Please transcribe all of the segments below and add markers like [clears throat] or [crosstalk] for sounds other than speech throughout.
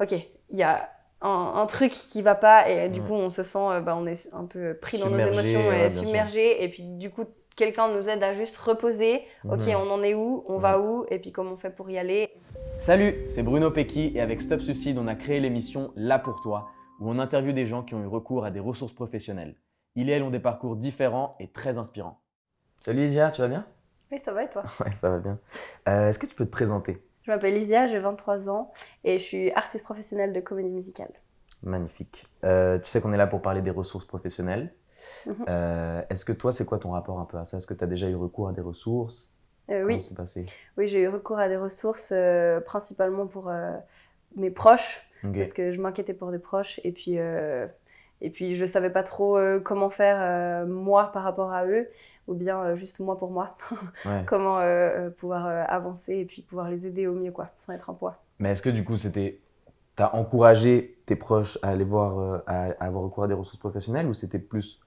ok, il y a un, truc qui va pas et du coup on se sent, bah, on est un peu pris dans nos émotions et submergé. Et puis du coup quelqu'un nous aide à juste reposer. Ok, on en est où? On va où? Et puis comment on fait pour y aller? Salut, c'est Bruno Pecky et avec Stop Suicide, on a créé l'émission Là pour toi, où on interviewe des gens qui ont eu recours à des ressources professionnelles. Ils et elles ont des parcours différents et très inspirants. Salut Lysia, tu vas bien? Oui, ça va et toi? [laughs] Ouais, ça va bien. Euh, est-ce que tu peux te présenter? Je m'appelle Lysia, j'ai 23 ans et je suis artiste professionnelle de comédie musicale. Magnifique. Euh, tu sais qu'on est là pour parler des ressources professionnelles. Mhm. Euh, est-ce que toi, c'est quoi ton rapport un peu à ça? Est-ce que tu as déjà eu recours à des ressources? Euh, Oui. Passé? Oui, j'ai eu recours à des ressources euh, principalement pour mes proches, parce que je m'inquiétais pour des proches. Et puis, et puis je ne savais pas trop comment faire moi par rapport à eux, ou bien juste moi pour moi. [laughs] comment pouvoir avancer et puis pouvoir les aider au mieux, quoi, sans être un poids. Mais est-ce que du coup, c'était tu as encouragé tes proches à aller voir, à, avoir recours à des ressources professionnelles ou c'était plus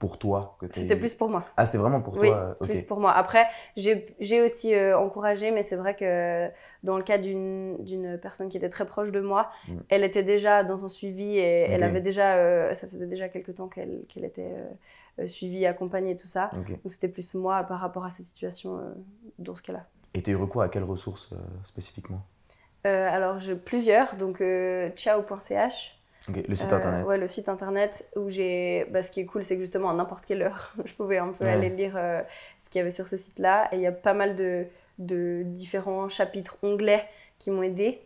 pour toi que C'était plus pour moi. Ah, c'était vraiment pour oui, toi plus pour moi. Après, j'ai aussi euh, encouragé, mais c'est vrai que dans le cas d'une personne qui était très proche de moi, mm. elle était déjà dans un suivi et elle avait déjà, euh, ça faisait déjà quelques temps qu'elle qu'elle était euh, suivie, accompagnée, tout ça. Donc c'était plus moi par rapport à cette situation dans ce cas-là. Et tu as eu recours à quelles ressources spécifiquement? Alors, j'ai plusieurs. Donc, ciao.ch le site internet. Euh, ouais, le site internet où j'ai. Bah, ce qui est cool, c'est que justement à n'importe quelle heure, [laughs] je pouvais un peu aller lire euh, ce qu'il y avait sur ce site-là. Et il y a pas mal de, de différents chapitres onglets qui m'ont aidé.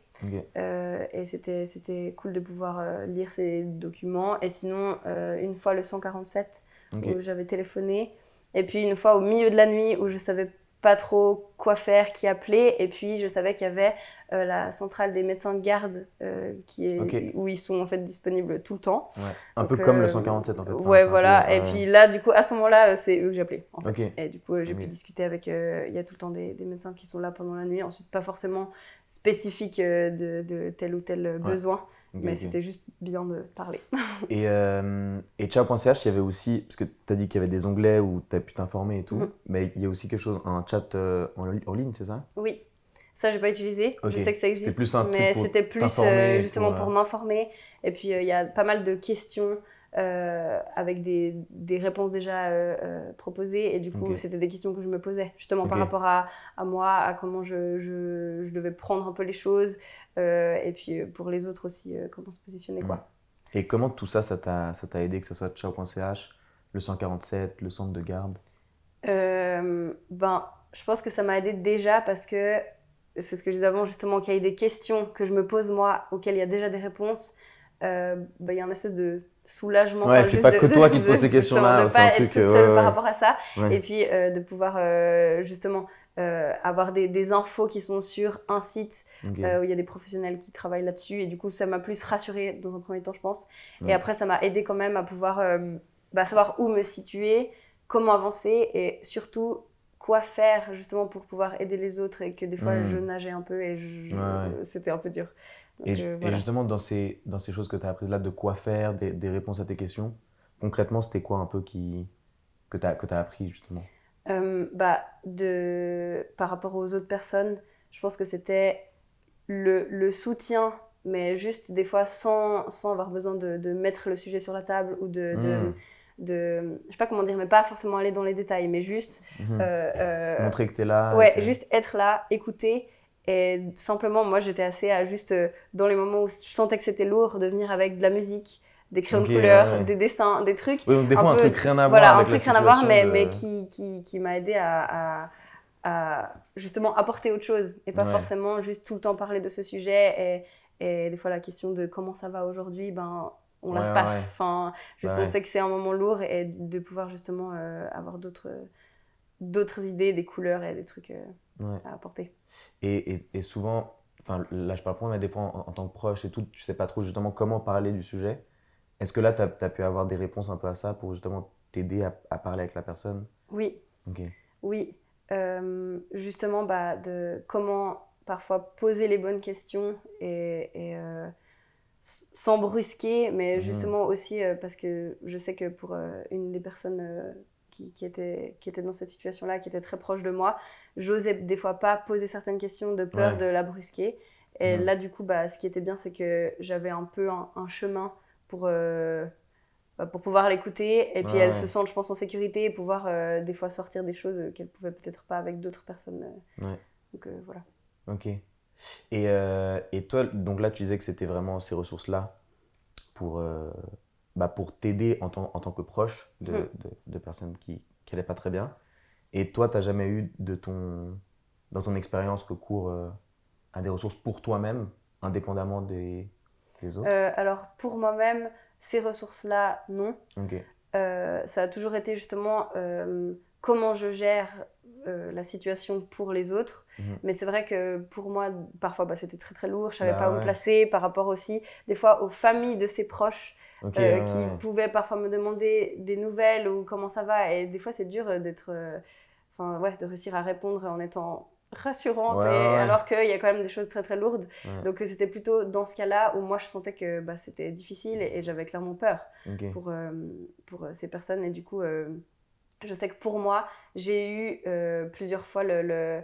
Euh, et c'était, c'était cool de pouvoir lire ces documents. Et sinon, une fois le 147 où j'avais téléphoné. Et puis une fois au milieu de la nuit où je savais pas trop quoi faire, qui appeler. Et puis, je savais qu'il y avait euh, la centrale des médecins de garde euh, qui est, où ils sont en fait disponibles tout le temps. Un peu comme le 147 euh, en fait. ouais, voilà. et puis là, du coup, à ce moment-là, c'est eux que j'appelais. En fait. Et du coup, j'ai pu discuter avec. Il y a tout le temps des, des, médecins qui sont là pendant la nuit. Ensuite, pas forcément spécifique de, de, tel ou tel besoin mais c'était juste bien de parler. [laughs] et, euh, et Ciao.ch, il y avait aussi, parce que tu as dit qu'il y avait des onglets où tu as pu t'informer et tout, mhm. mais il y a aussi quelque chose, un chat euh, en, ligne, c'est ça? Oui. Ça, j'ai pas utilisé. Je sais que ça existe, plus mais c'était plus euh, justement pour, m'informer. Et puis, il y a pas mal de questions avec des, des, réponses déjà proposées. Et du coup, c'était des questions que je me posais, justement par rapport à, à, moi, à comment je, je, je, devais prendre un peu les choses, euh, et puis euh, pour les autres aussi, euh, comment se positionner. Quoi. Et comment tout ça, ça t'a aidé, que ce soit Ciao.ch, le 147, le centre de garde? Ben, Je pense que ça m'a aidé déjà parce que c'est ce que je disais avant, justement, qu'il y a des questions que je me pose moi, auxquelles il y a déjà des réponses. Ben, il y a un espèce de soulagement. Ouais, c'est pas que toi qui te [laughs] poses ces questions-là, c'est un truc. par rapport à ça. Et puis de pouvoir justement euh, avoir des, des, infos qui sont sur un site euh, où il y a des professionnels qui travaillent là-dessus. Et du coup, ça m'a plus rassuré dans un premier temps, je pense. Et après, ça m'a aidé quand même à pouvoir euh, bah, savoir où me situer, comment avancer et surtout quoi faire justement pour pouvoir aider les autres et que des fois je hmm. nageais un peu et c'était un peu dur. et, justement, dans ces, dans ces choses que tu as apprises là, de quoi faire, des, des, réponses à tes questions, concrètement, c'était quoi un peu qui, que tu as, as appris justement? Euh, bah, de, par rapport aux autres personnes, je pense que c'était le, le, soutien, mais juste des fois sans, sans avoir besoin de, de, mettre le sujet sur la table ou de, de, hmm. de, je sais pas comment dire, mais pas forcément aller dans les détails, mais juste hmm. euh, euh, montrer que tu es là. Ouais, juste être là, écouter. Et simplement, moi, j'étais assez à juste, dans les moments où je sentais que c'était lourd, de venir avec de la musique, des crayons de couleur, des dessins, des trucs. Oui, donc des fois un, truc rien à voir. Voilà, un truc rien à voir, mais, mais qui, qui, qui m'a aidé à, à, justement apporter autre chose et pas forcément juste tout le temps parler de ce sujet. Et, et des fois, la question de comment ça va aujourd'hui, ben, on la passe. Enfin, je sais que c'est un moment lourd et de pouvoir justement euh, avoir d'autres d'autres idées, des couleurs et des trucs euh, à apporter. Et, et, et souvent, enfin là je parle pour moi, mais des fois en, en, tant que proche et tout, tu sais pas trop justement comment parler du sujet. Est-ce que là, tu as, pu avoir des réponses un peu à ça pour justement t'aider à, parler avec la personne? Oui. Oui. Euh, justement, bah, de comment parfois poser les bonnes questions et, euh, sans brusquer, mais mhm. justement aussi euh, parce que je sais que pour une des personnes qui, qui, était, qui était dans cette situation-là, qui était très proche de moi, j'osais des fois pas poser certaines questions de peur de la brusquer. Et là, du coup, bah, ce qui était bien, c'est que j'avais un peu un, chemin pour, euh, bah, pour pouvoir l'écouter. Et puis, elle se sent, je pense, en sécurité et pouvoir euh, des fois sortir des choses qu'elle pouvait peut-être pas avec d'autres personnes. Donc, voilà. Ok. Et, et, toi, donc là, tu disais que c'était vraiment ces ressources-là pour, bah, pour t'aider en, en, tant que proche de, mmh. de, de personnes qui n'allaient pas très bien. Et toi, tu n'as jamais eu de ton, dans ton expérience recours euh, à des ressources pour toi-même, indépendamment des, autres euh, Alors, pour moi-même, ces ressources-là, non. Euh, ça a toujours été justement comment je gère la situation pour les autres. Mhm. Mais c'est vrai que pour moi, parfois, bah, c'était très très lourd. Je savais bah pas où me placer par rapport aussi, des fois, aux familles de ses proches. qui pouvaient parfois me demander des nouvelles ou comment ça va. Et des fois, c'est dur d'être enfin ouais, de réussir à répondre en étant rassurante, et, alors qu'il y a quand même des choses très très lourdes. Donc euh, c'était plutôt dans ce cas-là où moi je sentais que bah, c'était difficile et, j'avais clairement peur pour, euh, pour euh, ces personnes. Et du coup, je sais que pour moi, j'ai eu plusieurs fois le, le,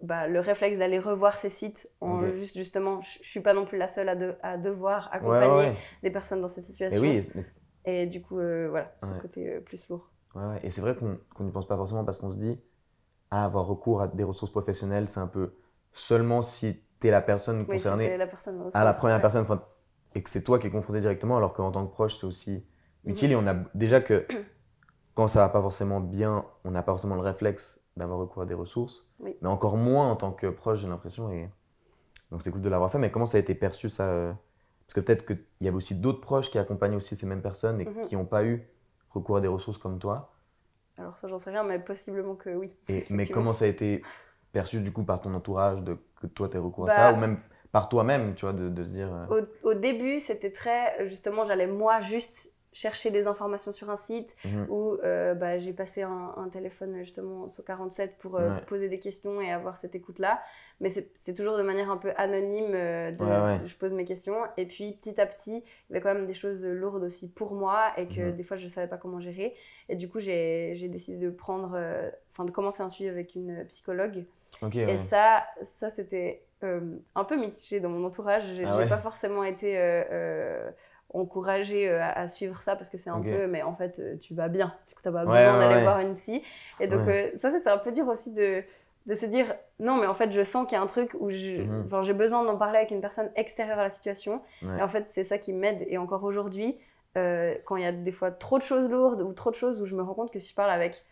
bah, le réflexe d'aller revoir ces sites. En juste, justement, je ne suis pas non plus la seule à, à devoir accompagner des personnes dans cette situation. Et, oui, et du coup, voilà, ce côté plus lourd. Et c'est vrai qu'on n'y pense pas forcément parce qu'on se dit, à avoir recours à des ressources professionnelles, c'est un peu seulement si tu es la personne concernée, la personne à la première personne, et que c'est toi qui es confronté directement, alors qu'en tant que proche, c'est aussi utile. Mhm. Et on a déjà que [clears throat] quand ça va pas forcément bien, on n'a pas forcément le réflexe d'avoir recours à des ressources, mais encore moins en tant que proche, j'ai l'impression. Et donc c'est cool de l'avoir fait. Mais comment ça a été perçu ça euh, Parce que peut-être qu'il y avait aussi d'autres proches qui accompagnent aussi ces mêmes personnes et mhm. qui n'ont pas eu recours à des ressources comme toi Alors ça, j'en sais rien, mais possiblement que oui. Et, mais comment ça a été perçu du coup par ton entourage de que toi tu recours à ça bah ou même par toi-même, tu vois, de, de se dire. Euh, au, au, début, c'était très justement, j'allais moi juste chercher des informations sur un site mhm. où euh, bah, j'ai passé un, téléphone justement 147 pour euh, poser des questions et avoir cette écoute là mais c'est toujours de manière un peu anonyme euh, de, je pose mes questions. Et puis petit à petit il y avait quand même des choses lourdes aussi pour moi et que mhm. des fois je ne savais pas comment gérer. Et du coup j'ai décidé de prendre enfin de commencer un suivi avec une psychologue. Et ça ça c'était un peu mitigé dans mon entourage. J'ai ah pas forcément été encourager euh, à, suivre ça parce que c'est un peu, mais en fait, euh, tu vas bien. Du coup, tu n'as pas besoin d'aller voir une psy. Et donc, euh, ça, c'était un peu dur aussi de, de se dire non, mais en fait, je sens qu'il y a un truc où mhm. j'ai besoin d'en parler avec une personne extérieure à la situation. Et en fait, c'est ça qui m'aide. Et encore aujourd'hui, quand il y a des fois trop de choses lourdes ou trop de choses où je me rends compte que si je parle avec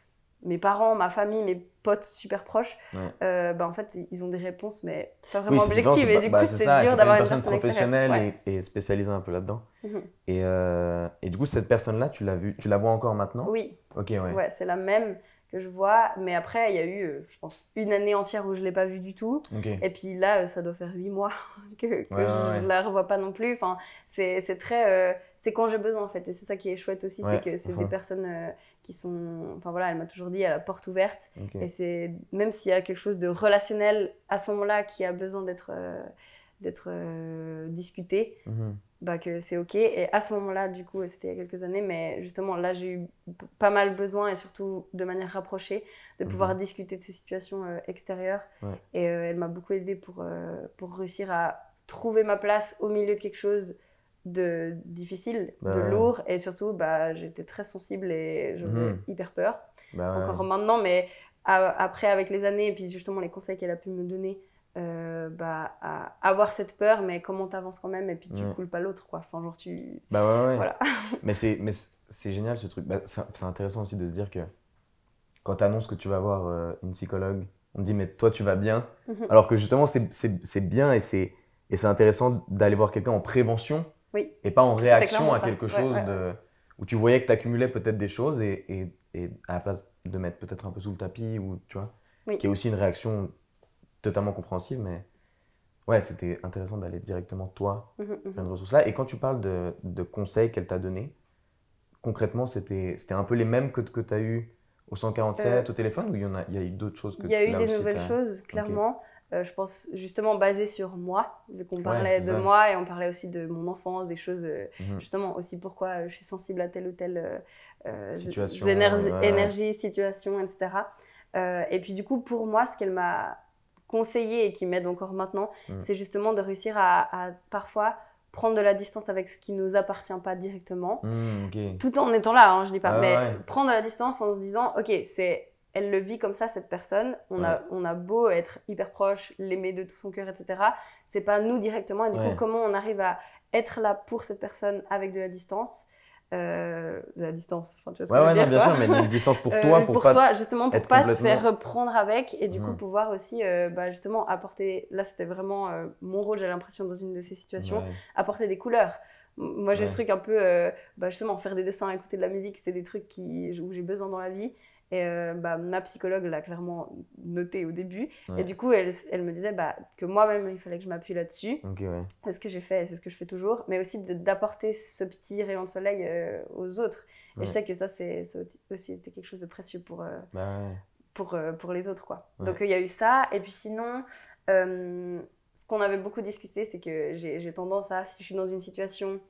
mes parents, ma famille, mes potes super proches, euh, bah, en fait, ils ont des réponses, mais pas vraiment objectives. Et du bah, coup, c'est dur d'avoir une personne, professionnelle et, spécialisée un peu là-dedans. Mhm. et, euh, et, du coup, cette personne-là, tu l'as tu la vois encore maintenant? Oui. Ok, ouais. Ouais, c'est la même que je vois. Mais après, il y a eu, euh, je pense, une année entière où je ne l'ai pas vue du tout. Et puis là, ça doit faire huit mois [laughs] que, que je ne la revois pas non plus. Enfin, c'est très. c'est quand j'ai besoin, en fait. Et c'est ça qui est chouette aussi, c'est que c'est des personnes qui sont. Enfin voilà, elle m'a toujours dit à la porte ouverte. Et c'est même s'il y a quelque chose de relationnel à ce moment-là qui a besoin d'être euh, d'être euh, discuté, mhm. bah que c'est ok. Et à ce moment-là, du coup, c'était il y a quelques années, mais justement là, j'ai eu pas mal besoin et surtout de manière rapprochée de pouvoir discuter de ces situations euh, extérieures. Et elle m'a beaucoup aidé pour, pour réussir à trouver ma place au milieu de quelque chose de difficile, bah de lourd, et surtout, bah, j'étais très sensible et j'avais mhm. hyper peur. Bah Encore maintenant, mais après, avec les années, et puis justement les conseils qu'elle a pu me donner, euh, bah, à avoir cette peur, mais comment t'avances quand même, et puis tu coules pas l'autre, quoi. Enfin, genre, tu. Bah ouais, Voilà. [laughs] mais c'est génial ce truc. Bah, c'est intéressant aussi de se dire que quand tu annonces que tu vas voir euh, une psychologue, on te dit, mais toi, tu vas bien. Mhm. Alors que justement, c'est bien et c'est intéressant d'aller voir quelqu'un en prévention oui. Et pas en réaction à quelque chose de, où tu voyais que tu accumulais peut-être des choses et, et, et, à la place de mettre peut-être un peu sous le tapis, ou tu vois, qui est aussi une réaction totalement compréhensive, mais ouais, c'était intéressant d'aller directement toi mmh, mmh, vers une ressource là. Et quand tu parles de, de conseils qu'elle t'a donnés, concrètement, c'était un peu les mêmes que, que tu as eu au 147, euh, au téléphone, ou il y, en a, il y a eu d'autres choses que Il y a eu des nouvelles choses, clairement. Euh, je pense justement basé sur moi, vu qu'on parlait de moi et on parlait aussi de mon enfance, des choses, euh, mhm. justement aussi pourquoi euh, je suis sensible à telle ou telle situation, énergie, situation, etc. et puis du coup, pour moi, ce qu'elle m'a conseillé et qui m'aide encore maintenant, mm. c'est justement de réussir à, parfois prendre de la distance avec ce qui nous appartient pas directement, mm, tout en étant là, hein, je dis pas, mais prendre de la distance en se disant, ok, c'est elle le vit comme ça, cette personne. On, a, on a beau être hyper proche, l'aimer de tout son cœur, etc. C'est pas nous directement. Et du coup, comment on arrive à être là pour cette personne avec de la distance euh, de la distance. Enfin, tu vois ce ouais, ouais, bien sûr, mais une distance pour [laughs] euh, toi, pour, pas toi, justement, pour pas se faire reprendre avec et du coup pouvoir aussi, euh, bah, justement, apporter. Là, c'était vraiment mon rôle, j'ai l'impression, dans une de ces situations, apporter des couleurs. Moi, j'ai ce truc un peu, bah, justement, faire des dessins, écouter de la musique, c'est des trucs qui, où j'ai besoin dans la vie. Et euh, bah, ma psychologue l'a clairement noté au début. Et du coup, elle, elle me disait bah, que moi-même, il fallait que je m'appuie là-dessus. C'est ce que j'ai fait c'est ce que je fais toujours. Mais aussi d'apporter ce petit rayon de soleil euh, aux autres. Et je sais que ça, c'est aussi été quelque chose de précieux pour, euh, bah pour, pour les autres. Quoi. Donc, il y a eu ça. Et puis sinon, ce qu'on avait beaucoup discuté, c'est que j'ai tendance à, si je suis dans une situation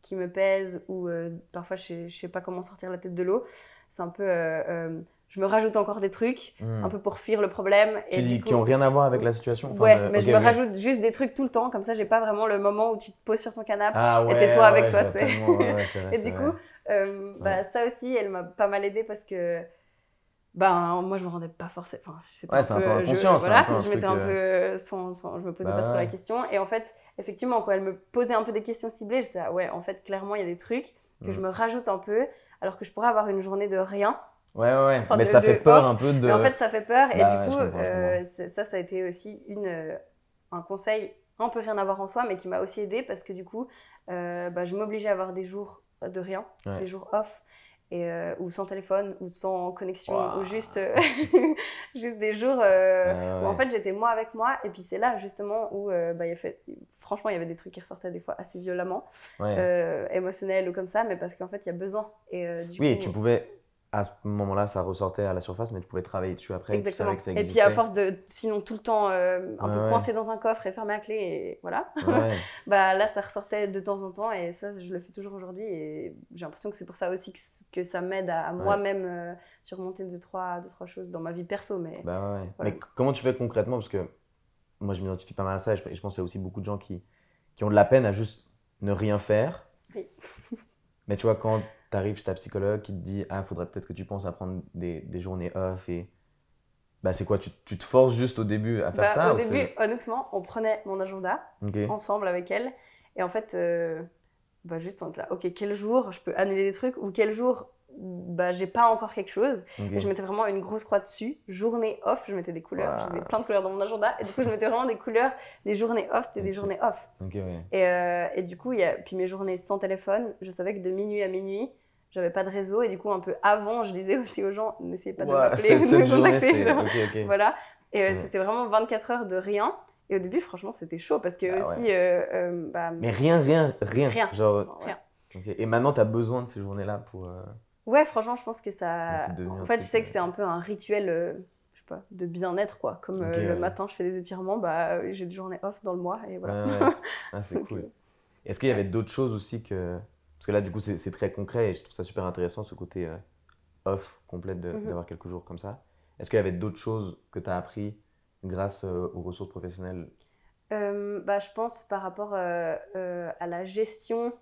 qui me pèse ou parfois je ne sais pas comment sortir la tête de l'eau, c'est un peu. Euh, euh, je me rajoute encore des trucs, hmm. un peu pour fuir le problème. Tu dis qui n'ont rien à voir avec la situation Ouais, mais je me rajoute juste des trucs tout le temps, comme ça, j'ai pas vraiment le moment où tu te poses sur ton canapé ah, ouais, et t'es toi avec toi, tu sais. [laughs] et du coup, euh, bah, ça aussi, elle m'a pas mal aidé parce que ben moi je me rendais pas forcément enfin c'était ouais, un, peu, inconscient je, voilà, je m'étais un peu sans, sans, je me posais bah pas trop la question et en fait effectivement quand elle me posait un peu des questions ciblées j'étais ouais en fait clairement il y a des trucs que hmm. je me rajoute un peu alors que je pourrais avoir une journée de rien. Ouais, ouais, ouais. mais ça fait peur un peu de. en fait, ça fait peur. et bah du coup, euh, ça, ça a été aussi une, euh, un conseil un peu rien à voir en soi, mais qui m'a aussi aidé parce que du coup, euh, bah, je m'obligeais à avoir des jours de rien, des jours off. Et, ou sans téléphone, ou sans connexion, ou juste, [laughs] juste des jours où en fait j'étais moi avec moi. Et puis c'est là justement où, bah, y a fait, franchement, il y avait des trucs qui ressortaient des fois assez violemment, émotionnels ou comme ça, mais parce qu'en fait il y a besoin. Et, oui, et tu pouvais à ce moment-là, ça ressortait à la surface, mais tu pouvais travailler dessus après. Exactement. et puis à force de, sinon tout le temps euh, un peu coincé dans un coffre et fermé à clé, et voilà. [laughs] bah là, ça ressortait de temps en temps, et ça, je le fais toujours aujourd'hui. Et j'ai l'impression que c'est pour ça aussi que, ça m'aide à, moi-même euh, surmonter deux trois, deux, trois choses dans ma vie perso. Mais, bah mais comment tu fais concrètement? Parce que moi, je m'identifie pas mal à ça, et je, pense qu'il y a aussi beaucoup de gens qui, qui ont de la peine à juste ne rien faire. Oui. mais tu vois, quand tu arrives chez ta psychologue qui te dit Ah, faudrait peut-être que tu penses à prendre des, des journées off et. Bah, c'est quoi tu, tu, te forces juste au début à faire bah, ça Au début, honnêtement, on prenait mon agenda ensemble avec elle. Et en fait, euh, bah, juste on était là, ok, quel jour je peux annuler des trucs ou quel jour bah, j'ai pas encore quelque chose. Et je mettais vraiment une grosse croix dessus. Journée off, je mettais des couleurs. J'avais plein de couleurs dans mon agenda. Et du coup, je mettais vraiment des couleurs. Les journées off, c'était des journées off. et, euh, et, du coup, y a, puis mes journées sans téléphone, je savais que de minuit à minuit, j'avais pas de réseau et du coup un peu avant je disais aussi aux gens n'essayez pas de m'appeler de voilà. Et euh, c'était vraiment 24 heures de rien. Et au début franchement c'était chaud parce que ah aussi euh, euh, bah, mais rien rien rien. Rien. Genre rien. et maintenant tu as besoin de ces journées là pour ouais franchement je pense que ça en fait je sais que c'est un peu un rituel je sais pas de bien-être quoi. Comme le matin je fais des étirements bah j'ai des journées off dans le mois et voilà. Ah, c'est [laughs] cool. est-ce qu'il y avait d'autres choses aussi que parce que là, du coup, c'est très concret et je trouve ça super intéressant, ce côté euh, off complet mhm. d'avoir quelques jours comme ça. Est-ce qu'il y avait d'autres choses que tu as appris grâce euh, aux ressources professionnelles? Euh, bah, Je pense par rapport à la gestion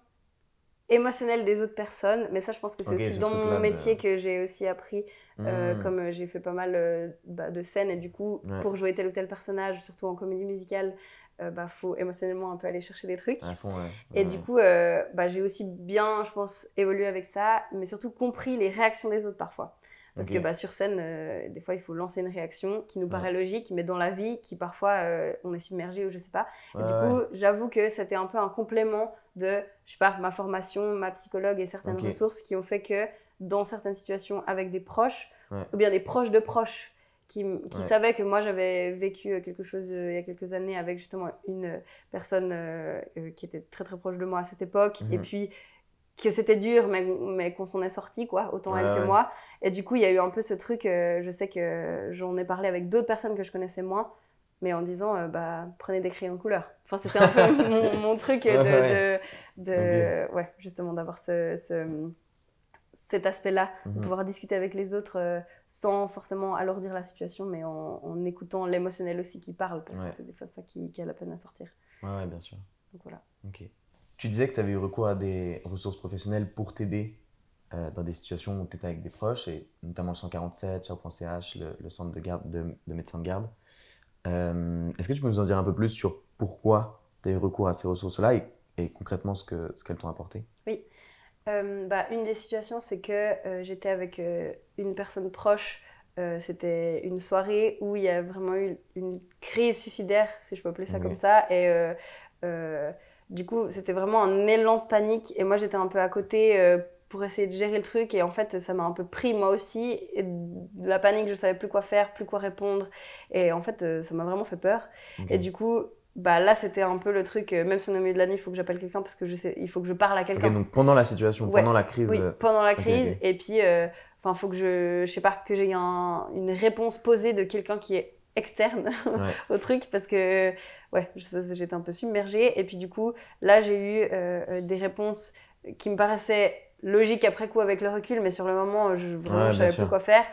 émotionnelle des autres personnes. Mais ça, je pense que c'est aussi dans mon métier que j'ai aussi appris, mmh. comme j'ai fait pas mal bah, de scènes et du coup, pour jouer tel ou tel personnage, surtout en comédie musicale, euh, bah, faut émotionnellement un peu aller chercher des trucs. Et du coup, euh, bah, j'ai aussi bien, je pense, évolué avec ça, mais surtout compris les réactions des autres parfois. Parce que bah, sur scène, euh, des fois, il faut lancer une réaction qui nous paraît logique, mais dans la vie, qui parfois, on est submergé ou je sais pas. Et du coup, j'avoue que c'était un peu un complément de, je sais pas, ma formation, ma psychologue et certaines ressources qui ont fait que dans certaines situations avec des proches, ou bien des proches de proches, qui, qui savait que moi j'avais vécu euh, quelque chose euh, il y a quelques années avec justement une euh, personne qui était très très proche de moi à cette époque. Et mhm. puis que c'était dur mais, mais qu'on s'en est sorti quoi autant elle que moi. Et du coup il y a eu un peu ce truc je sais que j'en ai parlé avec d'autres personnes que je connaissais moins mais en disant bah prenez des crayons de couleur. Enfin c'était un peu [laughs] mon, mon, truc de, de, de ouais justement d'avoir ce, ce cet aspect-là, de Mhm. pouvoir discuter avec les autres euh, sans forcément alourdir la situation, mais en, en écoutant l'émotionnel aussi qui parle, parce Ouais. que c'est des fois ça qui, qui a la peine à sortir. Ouais, ouais, bien sûr. Donc voilà. Ok. Tu disais que tu avais eu recours à des ressources professionnelles pour t'aider euh, dans des situations où tu étais avec des proches, et notamment le 147, Ciao.ch, le, le centre de, garde, de, de médecins de garde. Euh, Est-ce que tu peux nous en dire un peu plus sur pourquoi tu as eu recours à ces ressources-là et, et concrètement ce qu'elles ce t'ont apporté? Euh, bah, une des situations, c'est que euh, j'étais avec euh, une personne proche. C'était une soirée où il y a vraiment eu une crise suicidaire, si je peux appeler ça comme ça. Et du coup, c'était vraiment un élan de panique. Et moi, j'étais un peu à côté pour essayer de gérer le truc. Et en fait, ça m'a un peu pris moi aussi. Et de la panique, je savais plus quoi faire, plus quoi répondre. Et en fait, ça m'a vraiment fait peur. Et du coup, bah là, c'était un peu le truc. euh, même si on est au milieu de la nuit, il faut que j'appelle quelqu'un parce que je sais, il faut que je parle à quelqu'un. donc pendant la situation, Ouais. pendant la crise. Oui, euh, pendant la crise. Et puis, euh, enfin, faut que je, je sais pas, que j'ai un- une réponse posée de quelqu'un qui est externe [laughs] ouais. au truc parce que, ouais, j'étais un peu submergée. Et puis, du coup, là, j'ai eu euh, des réponses qui me paraissaient logiques après coup avec le recul, mais sur le moment, je, vraiment, Ouais, savais plus quoi faire.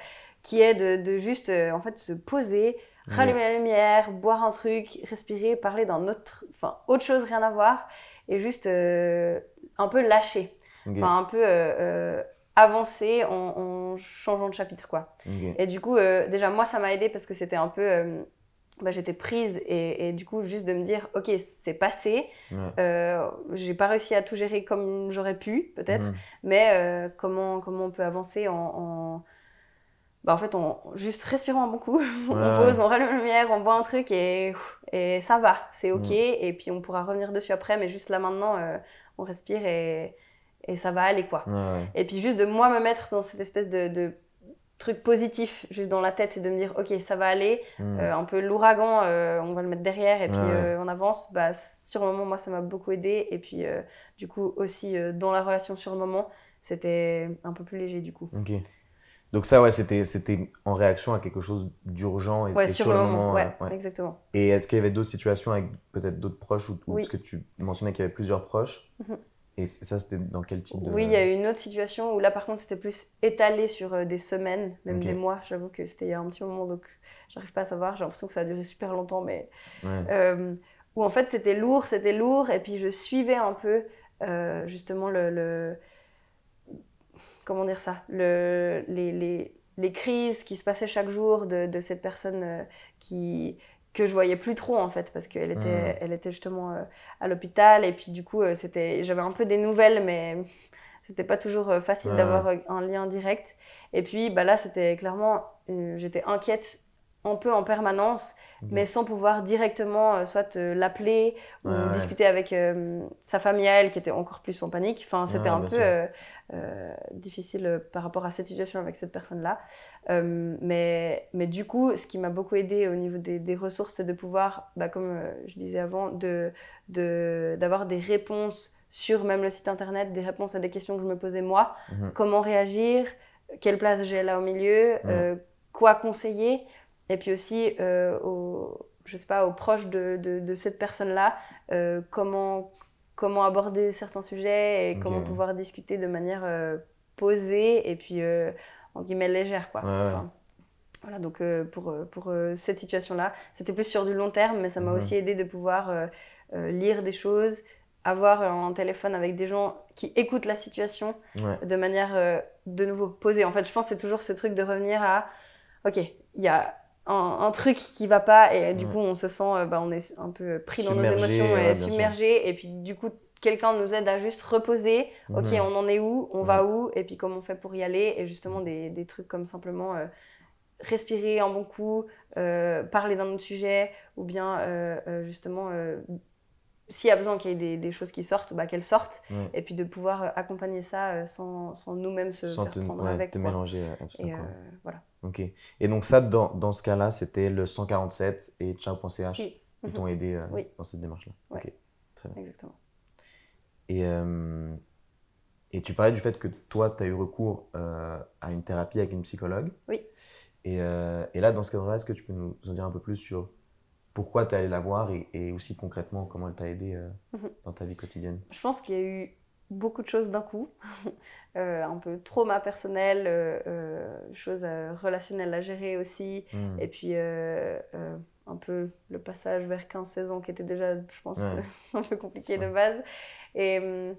Qui est de, de juste, en fait, se poser, rallumer la lumière, boire un truc, respirer, parler d'un autre, enfin, autre chose, rien à voir, et juste euh, un peu lâcher enfin un peu euh, euh, avancer en, en changeant de chapitre quoi. Et du coup euh, déjà moi ça m'a aidé parce que c'était un peu bah, j'étais prise et, et du coup juste de me dire ok c'est passé, Ouais. euh, j'ai pas réussi à tout gérer comme j'aurais pu peut-être, Mhm. mais euh, comment comment on peut avancer en, en... Bah, en fait, en juste respirant un bon coup, [laughs] on Ouais, pose, on rallume la lumière, on boit un truc et, et ça va, c'est ok. Et puis on pourra revenir dessus après, mais juste là maintenant, euh, on respire et, et ça va aller quoi. Ouais. Et puis juste de moi me mettre dans cette espèce de, de truc positif, juste dans la tête, et de me dire, ok, ça va aller, Mhm. euh, un peu l'ouragan, euh, on va le mettre derrière, et puis Ouais, euh, on avance. Bah, sur le moment, moi, ça m'a beaucoup aidé. Et puis, du coup, aussi, dans la relation sur le moment, c'était un peu plus léger, du coup. Ok. Donc ça, ouais, c'était, c'était en réaction à quelque chose d'urgent et, Ouais, et sur, le moment, ouais, ouais. exactement. Et est-ce qu'il y avait d'autres situations avec peut-être d'autres proches ou, ou Oui. parce que tu mentionnais qu'il y avait plusieurs proches Mhm. Et ça, c'était dans quel type de... Oui, il y a eu une autre situation où là, par contre, c'était plus étalé sur euh, des semaines, même des mois. J'avoue que c'était il y a un petit moment, donc j'arrive pas à savoir. J'ai l'impression que ça a duré super longtemps, mais Ouais. euh, où en fait c'était lourd, c'était lourd, et puis je suivais un peu euh, justement le, le- Comment dire ça le, les, les, les crises qui se passaient chaque jour de, de cette personne euh, qui que je voyais plus trop en fait parce qu'elle était, Mhm. elle était justement euh, à l'hôpital. Et puis du coup euh, c'était j'avais un peu des nouvelles mais [laughs] c'était pas toujours facile Ouais, d'avoir un lien direct. Et puis bah là c'était clairement euh, j'étais inquiète un peu en permanence Ok. mais sans pouvoir directement euh, soit euh, l'appeler ou Ouais, ouais. discuter avec euh, sa famille à elle qui était encore plus en panique. Enfin, c'était Ouais, un peu difficile par rapport à cette situation avec cette personne-là. Mais, mais du coup, ce qui m'a beaucoup aidé au niveau des, des ressources, c'est de pouvoir, bah, comme je disais avant, de, de, d'avoir des réponses sur même le site internet, des réponses à des questions que je me posais moi. Mhm. Comment réagir? Quelle place j'ai là au milieu? Quoi conseiller? Et puis aussi, euh, aux, je sais pas, aux proches de, de, de cette personne-là, euh, comment, comment aborder certains sujets et comment pouvoir discuter de manière euh, posée et puis, euh, entre guillemets, légère. Quoi. Ouais, ouais. Enfin, voilà, donc pour, pour cette situation-là, c'était plus sur du long terme, mais ça m'a Mhm. aussi aidé de pouvoir lire des choses, avoir un téléphone avec des gens qui écoutent la situation Ouais. de manière euh, de nouveau posée. En fait, je pense que c'est toujours ce truc de revenir à ok, il y a un, un truc qui va pas et du Ouais. coup on se sent, euh, bah, on est un peu pris dans nos émotions ouais, et sûr. submergé et puis du coup quelqu'un nous aide à juste reposer. Ok, Mhm. on en est où, on va où? Et puis comment on fait pour y aller? Et justement des, des trucs comme simplement euh, respirer un bon coup, euh, parler d'un autre sujet ou bien euh, justement s'il y a besoin qu'il y ait des, des choses qui sortent, bah, qu'elles sortent Ouais. et puis de pouvoir euh, accompagner ça euh, sans, sans nous-mêmes se Sans faire te, prendre ouais, avec. te quoi. mélanger euh, à tout ça, Et euh, voilà. Ok. Et donc ça, dans, dans ce cas-là, c'était le 147 et ciao.ch Oui. qui Mhm. t'ont aidé euh, Oui. dans cette démarche-là. Ouais. Ok. Très bien. Exactement. Et, euh, et tu parlais du fait que toi, tu as eu recours à une thérapie avec une psychologue. Oui. Et, et là, dans ce cadre-là, est-ce que tu peux nous en dire un peu plus sur pourquoi tu es allé la voir et, et aussi concrètement comment elle t'a aidé euh, Mhm. dans ta vie quotidienne? Je pense qu'il y a eu beaucoup de choses d'un coup. [laughs] Euh, un peu trauma personnel, euh, choses relationnelles à gérer aussi. Hmm. Et puis un peu le passage vers 15-16 ans qui était déjà, je pense, [laughs] un peu compliqué de base. Et hum,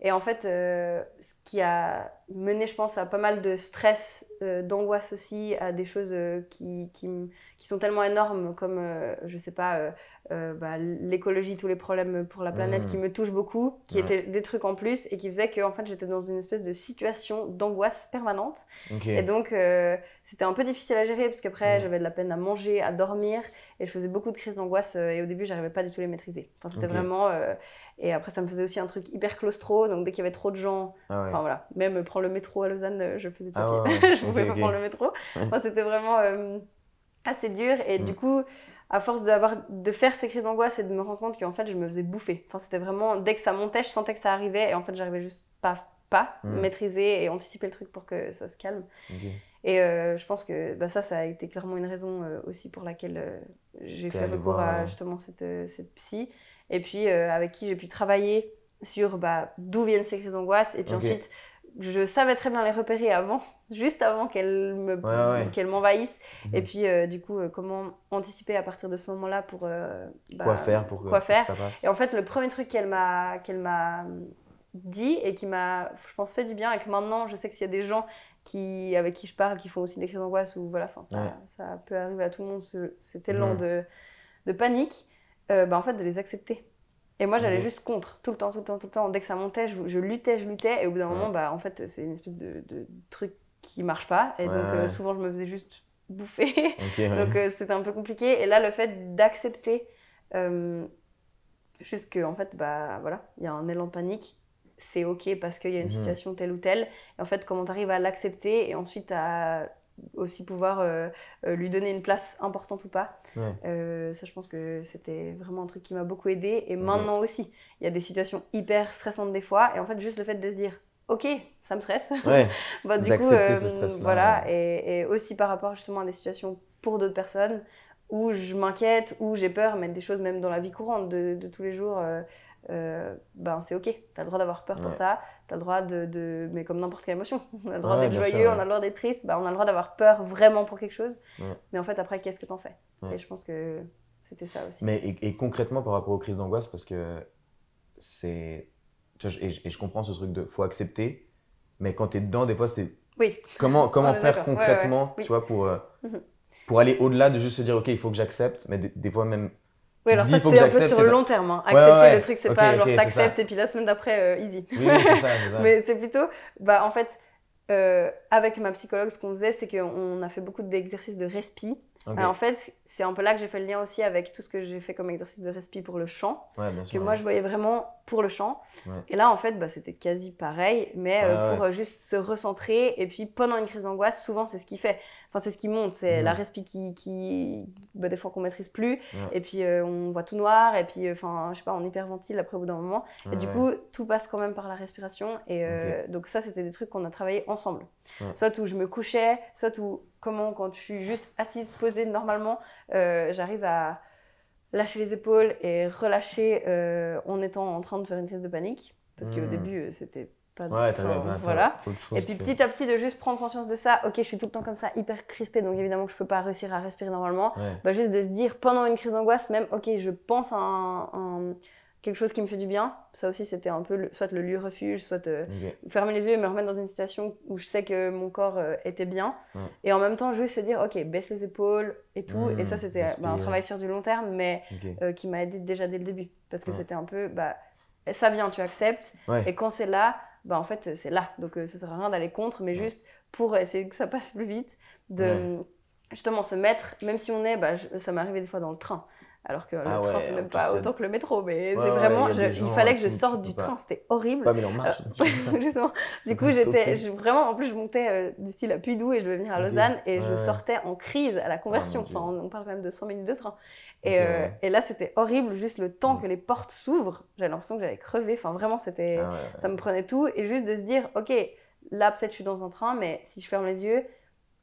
et en fait, euh, ce qui a mené, je pense, à pas mal de stress, euh, d'angoisse aussi, à des choses euh, qui, qui, qui, sont tellement énormes comme, je sais pas, bah, l'écologie, tous les problèmes pour la planète qui mmh. me touchent beaucoup, qui étaient des trucs en plus et qui faisaient que en fait, j'étais dans une espèce de situation d'angoisse permanente. Et donc, c'était un peu difficile à gérer parce qu'après, mmh. j'avais de la peine à manger, à dormir et je faisais beaucoup de crises d'angoisse et au début, j'arrivais pas du tout à les maîtriser. Enfin, c'était vraiment. et après, ça me faisait aussi un truc hyper claustro, donc dès qu'il y avait trop de gens, ah enfin voilà, même prendre le métro à Lausanne, je faisais tout ah [laughs] je pouvais pas prendre le métro. [laughs] Enfin, c'était vraiment euh, assez dur et du mm. coup à force de faire ces crises d'angoisse et de me rendre compte qu'en fait je me faisais bouffer. Enfin, c'était vraiment dès que ça montait, je sentais que ça arrivait et en fait j'arrivais juste pas pas mm. maîtriser et anticiper le truc pour que ça se calme. Et euh, je pense que bah, ça, ça a été clairement une raison euh, aussi pour laquelle j'ai fait recours à justement cette, cette psy. Et puis avec qui j'ai pu travailler sur bah, d'où viennent ces crises d'angoisse. Et puis ensuite, je savais très bien les repérer avant, [laughs] juste avant qu'elles me, qu'elles m'envahissent. Mhm. Et puis, euh, du coup, euh, comment anticiper à partir de ce moment-là pour. Euh, bah, quoi faire pour quoi faire. ça passe? Et en fait, le premier truc qu'elle m'a, qu'elle m'a dit et qui m'a, je pense, fait du bien, et que maintenant, je sais que s'il y a des gens qui, avec qui je parle qui font aussi des crises d'angoisse, ou voilà, ça, ça peut arriver à tout le monde, cet élan mhm. de, de panique, bah, en fait, de les accepter. Et moi, j'allais juste contre, tout le temps, tout le temps, tout le temps. Dès que ça montait, je, luttais, je luttais. Et au bout d'un moment, bah, en fait, c'est une espèce de, de, truc qui marche pas. Et donc, euh, souvent, je me faisais juste bouffer. [laughs] donc, euh, c'était un peu compliqué. Et là, le fait d'accepter, euh, juste que, en fait, bah, voilà, il y a un élan de panique. C'est OK parce qu'il y a une mhm. situation telle ou telle. Et en fait, comment tu arrives à l'accepter et ensuite à aussi pouvoir euh, euh, lui donner une place importante ou pas. Euh, ça, je pense que c'était vraiment un truc qui m'a beaucoup aidé. Et maintenant aussi, il y a des situations hyper stressantes des fois. Et en fait, juste le fait de se dire, ok, ça me stresse. [laughs] bah, du coup, ce voilà. Et, et, aussi par rapport justement à des situations pour d'autres personnes où je m'inquiète, où j'ai peur, mais des choses même dans la vie courante de, de tous les jours. Ben c'est ok, tu as le droit d'avoir peur pour ça, tu as le droit de, Mais comme n'importe quelle émotion. [laughs] On a le droit d'être joyeux, on a le droit d'être triste, bah, on a le droit d'avoir peur vraiment pour quelque chose. Mais en fait, après, qu'est-ce que tu en fais Et je pense que c'était ça aussi. Mais et, concrètement par rapport aux crises d'angoisse, parce que c'est. Et, et, je comprends ce truc de faut accepter, mais quand tu es dedans, des fois, c'était. Oui. Comment, [laughs] comment faire concrètement, tu vois, pour, euh, mhm. pour aller au-delà de juste se dire, OK, il faut que j'accepte, mais des, fois même oui, alors ça, c'était un peu sur le long terme. Hein. Accepter le truc, c'est pas genre t'acceptes et puis la semaine d'après, euh, easy. Oui, c'est ça, [laughs] ça. Mais c'est plutôt, bah, en fait, euh, avec ma psychologue, ce qu'on faisait, c'est qu'on a fait beaucoup d'exercices de respi. En fait, c'est un peu là que j'ai fait le lien aussi avec tout ce que j'ai fait comme exercice de respi pour le chant. que moi, je voyais vraiment pour le chant. Et là, en fait, bah, c'était quasi pareil, mais euh, pour juste se recentrer. Et puis, pendant une crise d'angoisse, souvent, c'est ce qui fait. Enfin, c'est ce qui monte. C'est la mhm. respi qui, qui bah, des fois qu'on maîtrise plus. Et puis, euh, on voit tout noir. Et puis, enfin, je sais pas, on hyperventile après au bout d'un moment. et du coup, tout passe quand même par la respiration. Et donc, ça, c'était des trucs qu'on a travaillé ensemble. Soit où je me couchais, soit où, comment, quand je suis juste assise, posée normalement, euh, j'arrive à lâcher les épaules et relâcher euh, en étant en train de faire une crise de panique. Parce qu'au hmm. début, euh, c'était pas ouais, voilà. Et puis petit à petit, de juste prendre conscience de ça, ok, je suis tout le temps comme ça, hyper crispée, donc évidemment que je peux pas réussir à respirer normalement. Bah, juste de se dire pendant une crise d'angoisse, même, ok, je pense à un quelque chose qui me fait du bien. Ça aussi, c'était un peu soit le lieu refuge, soit euh, fermer les yeux et me remettre dans une situation où je sais que mon corps euh, était bien. Et en même temps, juste se dire, ok, baisse les épaules et tout. et ça, c'était bah, un travail sur du long terme, mais euh, qui m'a aidé déjà dès le début. Parce que c'était un peu, bah, ça vient, tu acceptes. Et quand c'est là, bah, en fait, c'est là. Donc, ça sert à rien d'aller contre, mais juste pour essayer que ça passe plus vite, de justement se mettre, même si on est, bah, ça m'est arrivé des fois dans le train. Alors que le ah train, c'est même pas autant que le métro. Mais c'est vraiment. il fallait que je sorte du train. C'était horrible. Mais marche. Euh, [laughs] du coup, j'étais. Vraiment, en plus, je montais euh, du style à Pudou et je devais venir à Lausanne. Et je sortais en crise à la conversion. enfin, on, parle quand même de 100 minutes de train. Et, euh, et là, c'était horrible. Juste le temps mm. que les portes s'ouvrent. J'avais l'impression que j'allais crever. Enfin, vraiment, c'était. Ah ça me prenait tout. Et juste de se dire, OK, là, peut-être je suis dans un train, mais si je ferme les yeux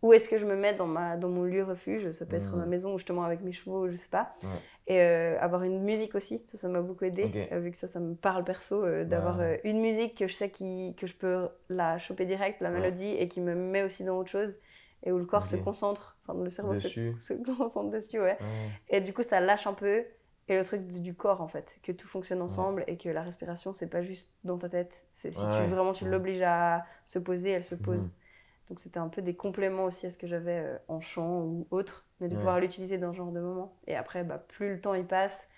où est-ce que je me mets dans, ma, dans mon lieu refuge? Ça peut être Mhm. ma maison ou justement avec mes chevaux, je sais pas. Ouais. Et euh, avoir une musique aussi, ça, ça m'a beaucoup aidé. Euh, vu que ça, ça me parle perso, euh, d'avoir Ouais. une musique que je sais qui, que je peux la choper direct, la Ouais. mélodie, et qui me met aussi dans autre chose. Et où le corps se concentre, enfin le cerveau se, concentre dessus, ouais. Et du coup, ça lâche un peu. Et le truc du, du corps, en fait, que tout fonctionne ensemble et que la respiration, c'est pas juste dans ta tête. C'est si tu vraiment tu l'obliges à se poser, elle se pose. Mhm. Donc c'était un peu des compléments aussi à ce que j'avais euh, en chant ou autre, mais de Ouais. pouvoir l'utiliser dans ce genre de moment. Et après, bah, plus le temps y passe,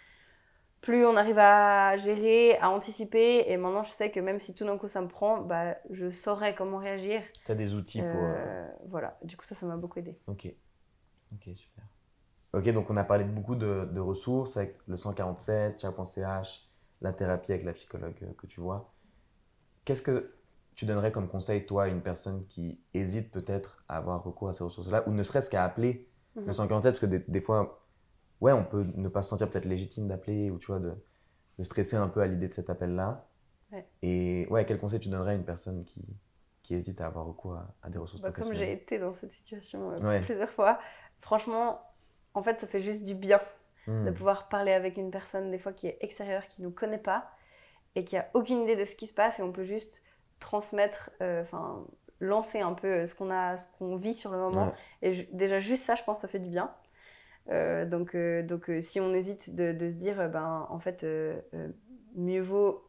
plus on arrive à gérer, à anticiper. Et maintenant, je sais que même si tout d'un coup ça me prend, bah, je saurais comment réagir. Tu as des outils pour. euh, Euh, Voilà, du coup, ça, ça m'a beaucoup aidé. Ok. Ok, super. Ok, donc on a parlé de beaucoup de, de ressources avec le 147, chat.ch, la thérapie avec la psychologue que tu vois. Qu'est-ce que tu donnerais comme conseil, toi, à une personne qui hésite peut-être à avoir recours à ces ressources-là, ou ne serait-ce qu'à appeler le Mhm. 147, parce que des, des fois, ouais, on peut ne pas se sentir peut-être légitime d'appeler, ou tu vois, de, de stresser un peu à l'idée de cet appel-là. Ouais. Et ouais, quel conseil tu donnerais à une personne qui, qui hésite à avoir recours à, à des ressources Bah, comme j'ai été dans cette situation euh, Ouais. plusieurs fois, franchement, en fait, ça fait juste du bien Hmm. de pouvoir parler avec une personne, des fois qui est extérieure, qui nous connaît pas et qui a aucune idée de ce qui se passe et on peut juste transmettre, euh, enfin, lancer un peu euh, ce qu'on a, ce qu'on vit sur le moment. Ouais. Et déjà, juste ça, je pense, ça fait du bien. Euh, donc, donc si on hésite de, de se dire, ben, en fait, mieux vaut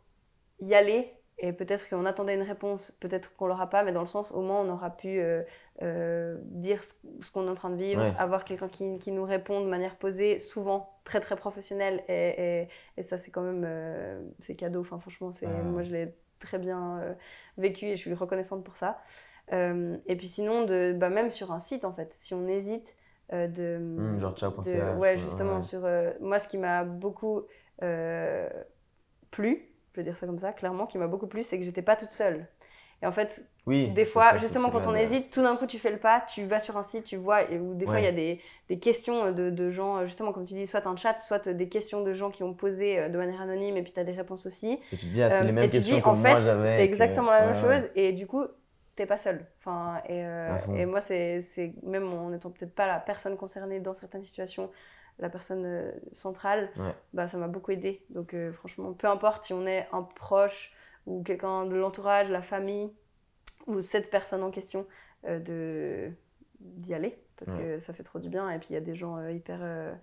y aller. Et peut-être qu'on attendait une réponse, peut-être qu'on l'aura pas, mais dans le sens, au moins, on aura pu euh, euh, dire ce, ce qu'on est en train de vivre, Ouais. avoir quelqu'un qui, qui nous répond de manière posée, souvent très très professionnelle. Et, et, et ça, c'est quand même, euh, c'est cadeau. Enfin, franchement, c'est, moi, je l'ai très bien euh, vécu et je suis reconnaissante pour ça. Euh, et puis sinon, de, bah, même sur un site, en fait, si on hésite, euh, de, Hmm, genre de- ouais, ouais, justement, ouais. sur euh, moi, ce qui m'a beaucoup euh, plu, je veux dire ça comme ça, clairement, qui m'a beaucoup plu, c'est que j'étais pas toute seule. Et en fait, Oui, des fois, ça, justement, quand on hésite, tout d'un coup, tu fais le pas, tu vas sur un site, tu vois, et où des fois, il y a des, des questions de, de gens, justement, comme tu dis, soit un chat, soit des questions de gens qui ont posé euh, de manière anonyme, et puis tu as des réponses aussi. Et tu te dis, ah, c'est Euh, les mêmes et tu questions dis, que en moi fait, c'est exactement la même Ouais, chose, et du coup, t'es pas seul. Enfin, et, euh, et moi, c'est même en n'étant peut-être pas la personne concernée dans certaines situations, la personne euh, centrale, Ouais. bah, ça m'a beaucoup aidé. Donc, franchement, peu importe si on est un proche ou quelqu'un de l'entourage, la famille, ou cette personne en question, euh, de d'y aller, parce que ça fait trop du bien. Et puis, il y a des gens euh, hyper. euh,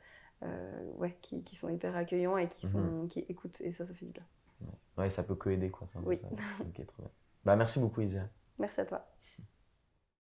ouais, qui, qui sont hyper accueillants et qui, sont, Mhm. qui écoutent, et ça, ça fait du bien. Ouais, ça peut que aider, quoi. Oui. ça. Ok, trop bien. Bah, merci beaucoup, Isia. Merci à toi.